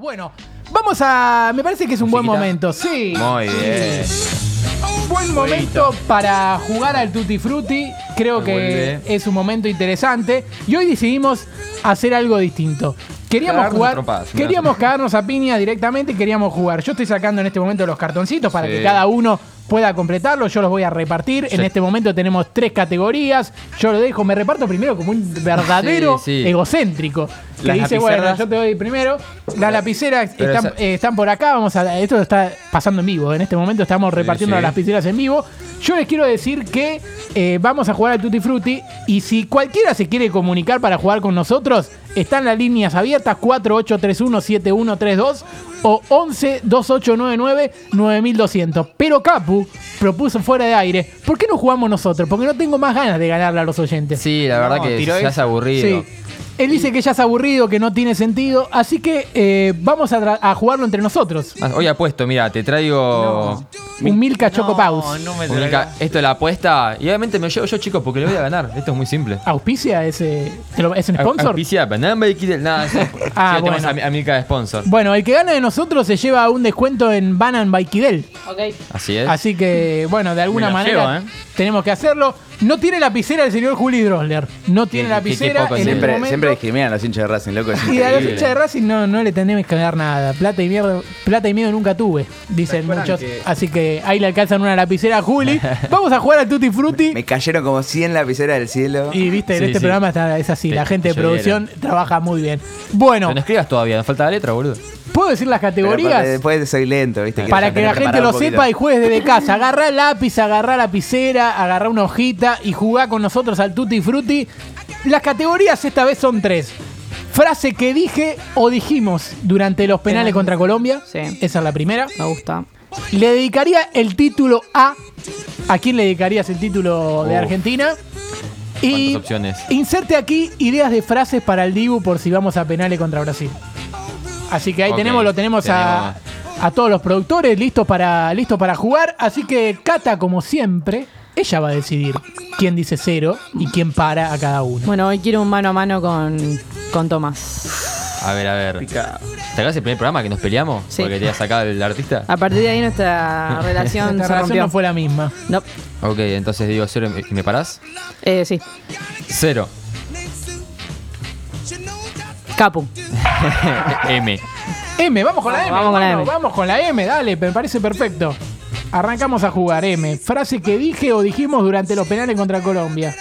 Bueno, vamos a. Me parece que es un buen Musiquita. momento, sí. Muy bien. Buen momento para jugar al Tutti Frutti. Creo Me que vuelve. es un momento interesante. Y hoy decidimos hacer algo distinto. Queríamos Cagarnos a jugar, trompadas, me queríamos cagarnos a piña directamente, queríamos jugar. Yo estoy sacando en este momento los cartoncitos para Sí. que cada uno pueda completarlo. Yo los voy a repartir. En Sí. este momento tenemos tres categorías. Yo lo dejo, me reparto primero como un verdadero Sí, sí. egocéntrico. Que Las dice, bueno, yo te doy primero. Las lapiceras Pero están, esa- eh, están por acá. Vamos a. Esto está pasando en vivo. En este momento estamos repartiendo sí. las lapiceras en vivo. Yo les quiero decir que eh, vamos a jugar al Tutti Frutti. Y si cualquiera se quiere comunicar para jugar con nosotros, están las líneas abiertas 48317132 o 11 2899 9200. Pero Capu propuso fuera de aire. ¿Por qué no jugamos nosotros? Porque no tengo más ganas de ganarle a los oyentes. Sí, la verdad No, que tiró esa. hace aburrido. Sí. Él dice que ya es aburrido, que no tiene sentido, así que eh, vamos a, jugarlo entre nosotros. Ah, Hoy apuesto, mira, te traigo. Un Milka Choco Paus. no me traigas. esto es la apuesta. Y obviamente me llevo yo, chicos, porque le voy a ganar. Esto es muy simple. ¿Auspicia ese? ¿te lo- ¿Es un sponsor? Auspicia, Banana Nada, Ah, sí, tenemos bueno. a, a Milka de sponsor. Bueno, el que gana de nosotros se lleva un descuento en Banan by Kidel. Así es. Así que, bueno, de alguna manera llevo, ¿eh? tenemos que hacerlo. No tiene lapicera el señor Juli Drosler. No tiene lapicera en Siempre, momento. siempre discriminan a los hinchas de Racing, loco. es Y a increíble. ficha de Racing no, no le tenemos que dar nada. Plata y miedo, plata y miedo nunca tuve, dicen ¿Se acuerdan muchos. que- Así que ahí le alcanzan una lapicera a Juli. Vamos a jugar al Tutti Frutti. Me cayeron como 100 lapiceras del cielo. Y viste, en Sí, este sí. programa está, es así, Te- la gente de te producción trabaja muy bien. Bueno, Pero no escribas todavía, nos falta la letra, boludo. ¿puedo decir las Pero categorías? después soy lento, ¿viste? Quiero Para ya que la tener gente preparado lo un poquito. sepa y juegues desde casa. Agarrá lápiz, agarrá lapicera, agarrá una hojita y jugá con nosotros al Tutti Frutti. Las categorías esta vez son tres. Frase que dije o dijimos durante los penales contra Colombia. Sí. Esa es la primera. Me gusta. Le dedicaría el título a. ¿A quién le dedicarías el título de Uf. Argentina? Y ¿Cuántas opciones? inserte aquí ideas de frases para el Dibu por si vamos a penales contra Brasil. Así que ahí tenemos, lo tenemos, A, a todos los productores listos para, listos para jugar. Así que Cata, como siempre, ella va a decidir quién dice cero y quién para a cada uno. Bueno, hoy quiero un mano a mano con, con Tomás. A ver, a ver. ¿Te acuerdas el primer programa que nos peleamos? Sí. Porque te había sacado el artista. A partir de ahí nuestra relación se relación rompió. no fue la misma. No. Ok, entonces digo cero y me parás. Eh, sí. Cero. Capu. M. M, vamos con la M. Vamos con la M. Vamos con la M, dale, me parece perfecto. Arrancamos a jugar M. Frase que dije o dijimos durante los penales contra Colombia.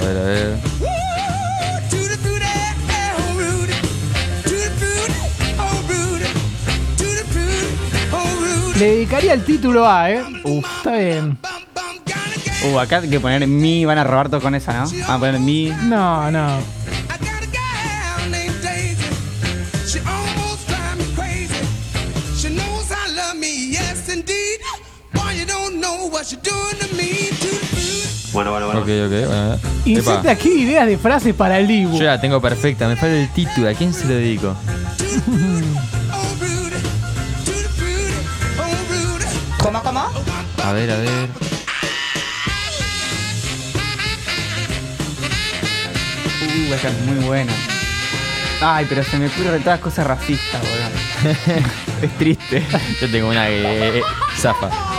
A ver, a ver. Le dedicaría el título a, ¿eh? Uf, está bien. Uh, acá hay que poner mi, van a robar todo con esa, ¿no? Van a poner mi. No, no. Bueno, bueno, bueno. Ok, ok. Bueno, Inserte Epa. aquí ideas de frases para el Dibu. Yo la tengo perfecta, me falta el título. ¿A quién se lo dedico? ¿Cómo, cómo? A ver, a ver. Uh, esta es muy buena. Ay, pero se me ocurren todas cosas racistas, boludo. es triste. Yo tengo una que eh, zafa.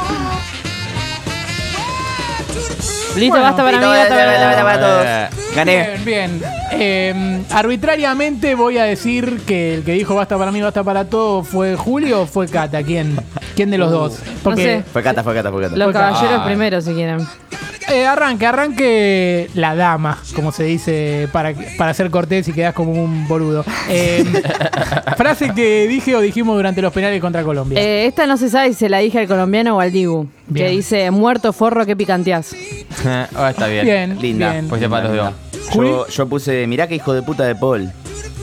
Listo, Bueno, basta para mí, basta para, todos. Gané. Bien, bien. Eh, arbitrariamente voy a decir que el que dijo basta para mí, basta para todo fue Julio o fue Cata. ¿Quién? ¿Quién de los dos? Porque sé. Fue Cata, fue Cata, fue Cata. Los caballeros Ah. primero, si quieren. Eh, arranque, arranque la dama, como se dice, para, para ser cortés y quedas como un boludo. Eh, frase que dije o dijimos durante los penales contra Colombia. Eh, esta no se sabe si se la dije al colombiano o al Dibu. Bien. Que dice, muerto forro que picanteás. Ah, está bien. bien, Linda. bien. Pues ya para los dos. Yo, yo puse, mirá que hijo de puta de Paul.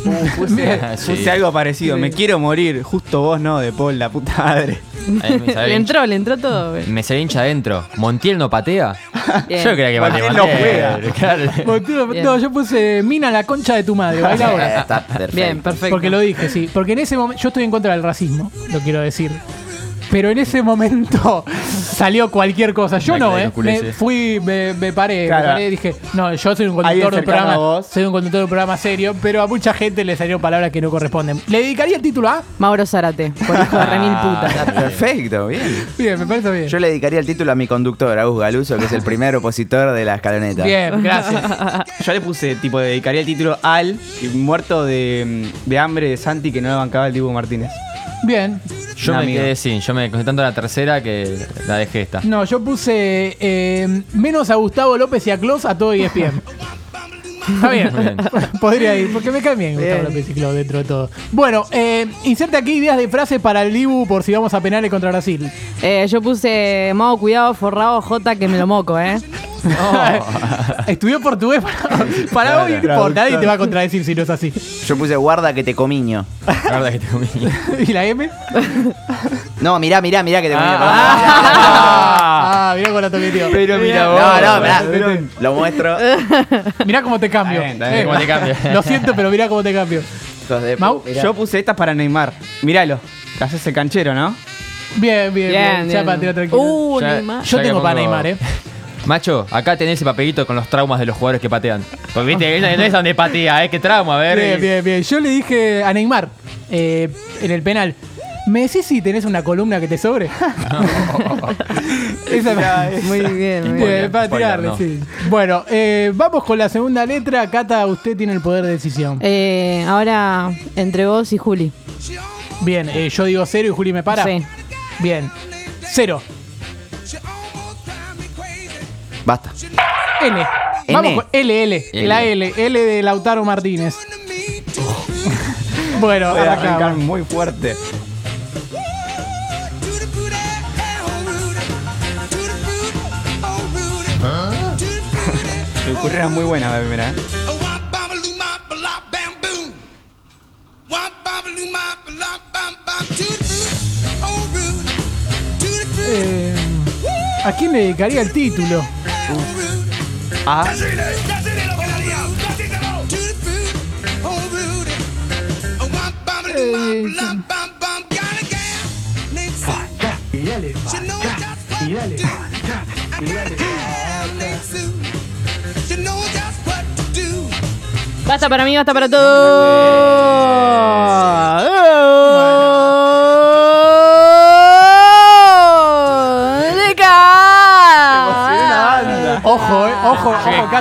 Puse, Sí. puse algo parecido. Me quiero morir. Justo vos no, de Paul, la puta madre. Le entró, le entró todo. Me sale hincha adentro. ¿Montiel no patea? Bien. Yo creía que. Montiel no juega. Claro. Bien. No, yo puse mina la concha de tu madre. baila ahora. Está perfecto. Bien, perfecto. Porque lo dije, sí. Porque en ese momento yo estoy en contra del racismo, lo quiero decir. Pero en ese momento salió cualquier cosa. Yo no, ¿eh? Me fui, me, me paré, Claro. me paré y dije, no, yo soy un conductor de un programa, soy un conductor de un programa serio, pero a mucha gente le salieron palabras que no corresponden. ¿Le dedicaría el título a? Mauro Zárate, por hijo de remil puta. Perfecto, bien. Bien, me parece bien. Yo le dedicaría el título a mi conductor, Agus Galuso, que es el primer opositor de la escaloneta. Bien, gracias. Yo le puse, tipo, dedicaría el título al muerto de, de hambre de Santi que no le bancaba el Dibu Martínez. Bien. Yo me quedé sin, yo me concentré tanto la tercera que la dejé esta. No, yo puse eh, menos a Gustavo López y a Klaus a todo ESPN. Está bien. Muy bien. Podría ir, porque me cae bien Gustavo. López y Klaus dentro de todo. Bueno, eh, inserte aquí ideas de frases para el Dibu por si vamos a penales contra Brasil. Eh, yo puse, Mau, cuidado, forrado, J, que me lo moco, ¿eh? Estudió portugués para, para hoy, no importa, nadie te va a contradecir si no es así. Yo puse guarda que te comiño. Verdad que te comí. ¿Y la M? No, mirá, mirá, mirá que te comiño. Ah, mirá con la toqueteo. Pero mira No, vos. no, mirá. Lo muestro. Mirá cómo te cambio. Está bien, está bien. Eh, Cómo te cambio. Lo siento, pero mirá cómo te cambio. Mau, mirá. Yo puse estas para Neymar. Míralo. Te haces el canchero, ¿no? Bien, bien, bien. Bien, Ya bien. para tirar tranquilo. Uh, Ya- Neymar. Yo tengo para Neymar, ¿eh? Macho, acá tenés ese papelito con los traumas de los jugadores que patean. Porque viste, no es donde patea, ¿eh? Qué trauma, a ver. Bien, bien, bien. Yo le dije a Neymar eh, en el penal. ¿Me decís si tenés una columna que te sobre? Esa Muy bien, muy Bien, bien. para Spoiler, tirarle, no. sí. Bueno, eh, vamos con la segunda letra. Cata, usted tiene el poder de decisión. Eh, ahora, entre vos y Juli. Bien, eh, yo digo cero y Juli me para. Sí. Bien. Cero. Basta. N. Vamos N. con L, L. L. La L. L de Lautaro Martínez. bueno, Voy a arrancar muy fuerte. Se una muy buena la primera. ¿eh? Eh, ¿A quién le dedicaría el título? Ah, Basta para mí, basta para todo.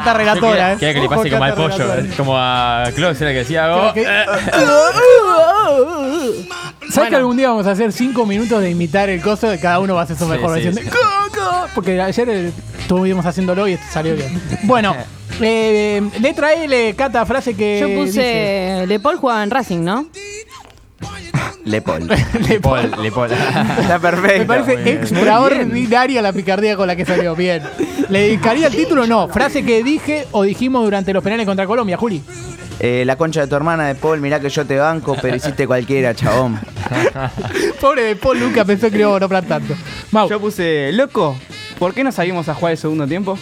Cata relatora, que le pase como al pollo, como a Klaus, era que decía oh, eh, ¿Sabes que algún día vamos a hacer cinco minutos de imitar el coso? de Cada uno va a hacer su mejor sí, versión de. Porque ayer eh, estuvimos haciéndolo y salió bien. Bueno, eh, letra L, Cata, frase que. Yo dice- puse. Le Paul jugaba en Racing, ¿no? Lepol. Le Paul, Le Paul. Está perfecto. Me parece extraordinaria la picardía con la que salió. Bien. ¿Le dedicaría el título? No. Frase que dije o dijimos durante los penales contra Colombia, Juli. Eh, la concha de tu hermana de Paul, mirá que yo te banco, pero hiciste cualquiera, chabón. Pobre de Paul Luca pensó que le iba a nombrar tanto. Mau. yo puse, loco, ¿por qué no salimos a jugar el segundo tiempo?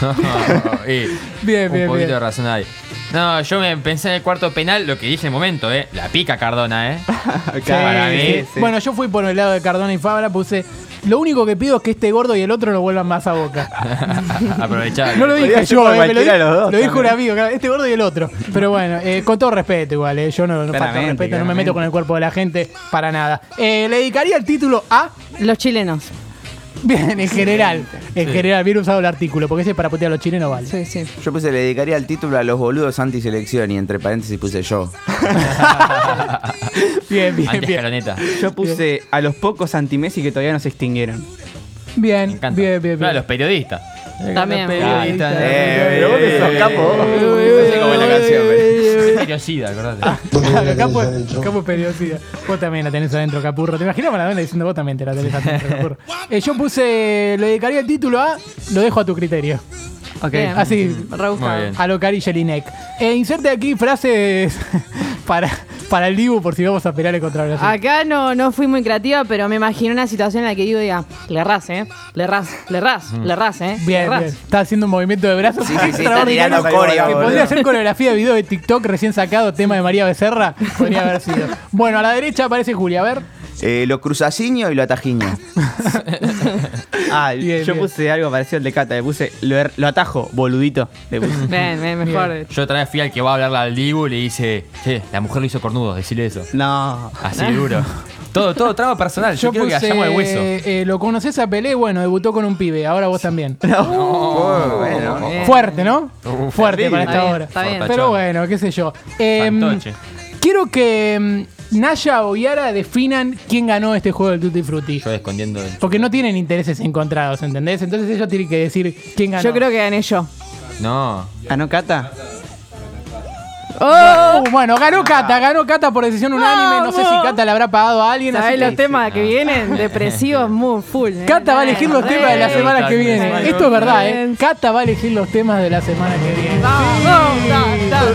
Y Bien, un bien, poquito bien. de razón ahí. No, yo me pensé en el cuarto penal, lo que dije en el momento, ¿eh? La pica Cardona, ¿eh? Sí, Para mí, sí. sí. Bueno, yo fui por el lado de Cardona y Fabra, puse. Lo único que pido es que este gordo y el otro no vuelvan más a boca. Aprovechá. No lo dije yo, eh, me lo, cualquiera di- de los dos lo dijo un amigo, claro, este gordo y el otro. Pero bueno, eh, con todo respeto igual, eh, yo no, no falto Claramente, respeto, no me meto con el cuerpo de la gente para nada. Eh, le dedicaría el título a... Los chilenos. Bien, en general, en general, bien usado el artículo, porque ese para putear a los chilenos vale. Sí, sí. Yo puse, le dedicaría el título a los boludos antiselección y entre paréntesis puse yo. Bien, bien, Antes bien. Yo puse a los pocos anti-Messi que todavía no se extinguieron. Bien, encanta. bien, bien, Claro, bien. los periodistas. También. Los periodistas. Eh, pero vos que sos capo. No sé cómo es la canción, pero- Periodista, acordate. Claro, Capo, Capo. Vos también la tenés adentro, Capurro. ¿Te imaginas Maradona diciendo vos también te la tenés adentro, Capurro? Eh, yo puse, le dedicaría el título a, lo dejo a tu criterio. Ok. Bien. Así, Rebuscado. A lo Cari Jelinek. Eh, inserte aquí frases para, para el Dibu por si vamos a pelear contra Brasil. Acá no, no fui muy creativa, pero me imagino una situación en la que digo, diga, le ras, ¿eh? Le ras, le ras, le ras, ¿eh? Bien, le ras. bien. Está haciendo un movimiento de brazos Sí, sí, sí, está tirando coreo, Que podría ser coreografía de video de TikTok recién sacado, tema de María Becerra. Podría haber sido. Bueno, a la derecha aparece Julia, a ver. Eh, lo cruzaciño y lo atajiño. Ah, Bien, yo bien. puse algo parecido al de Cata. Le puse lo, lo atajo, boludito. Le puse. Ven, ven, mejor. Yo otra vez fui al que va a hablarle al Dibu y le dice, che, la mujer lo hizo cornudo, decirle eso. No. Así duro. todo, todo trama personal. Yo, quiero que puse, vayamos al hueso. eh, lo conoces a Pelé, bueno, debutó con un pibe, ahora vos también. Oh, bueno. Bien. Fuerte, ¿no? Fuerte para Está esta bien, hora. está bien. Pero bueno, qué sé yo. Em, Fantoche. quiero que em, Naya o Yara definan quién ganó este juego del Tutti Frutti. Yo escondiendo el... Porque no tienen intereses encontrados, ¿entendés? Entonces ellos tienen que decir quién ganó. Yo creo que gané yo. No. ¿Ganó Cata? ¡Oh! Uh, bueno, ganó Cata, ganó Cata por decisión unánime. No sé si Vamos. Cata le habrá pagado a alguien. ¿Sabés los temas que vienen? Depresivos, muy full. ¿eh? Cata va a elegir los temas de la semana que viene. Esto es verdad, ¿eh? Cata va a elegir los temas de la semana que viene. Vamos, Cata.